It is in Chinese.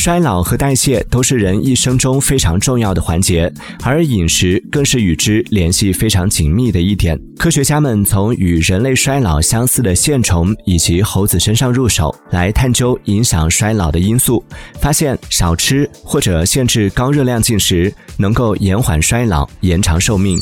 衰老和代谢都是人一生中非常重要的环节。而饮食更是与之联系非常紧密的一点。科学家们从与人类衰老相似的线虫以及猴子身上入手来探究影响衰老的因素发现少吃或者限制高热量进食能够延缓衰老延长寿命。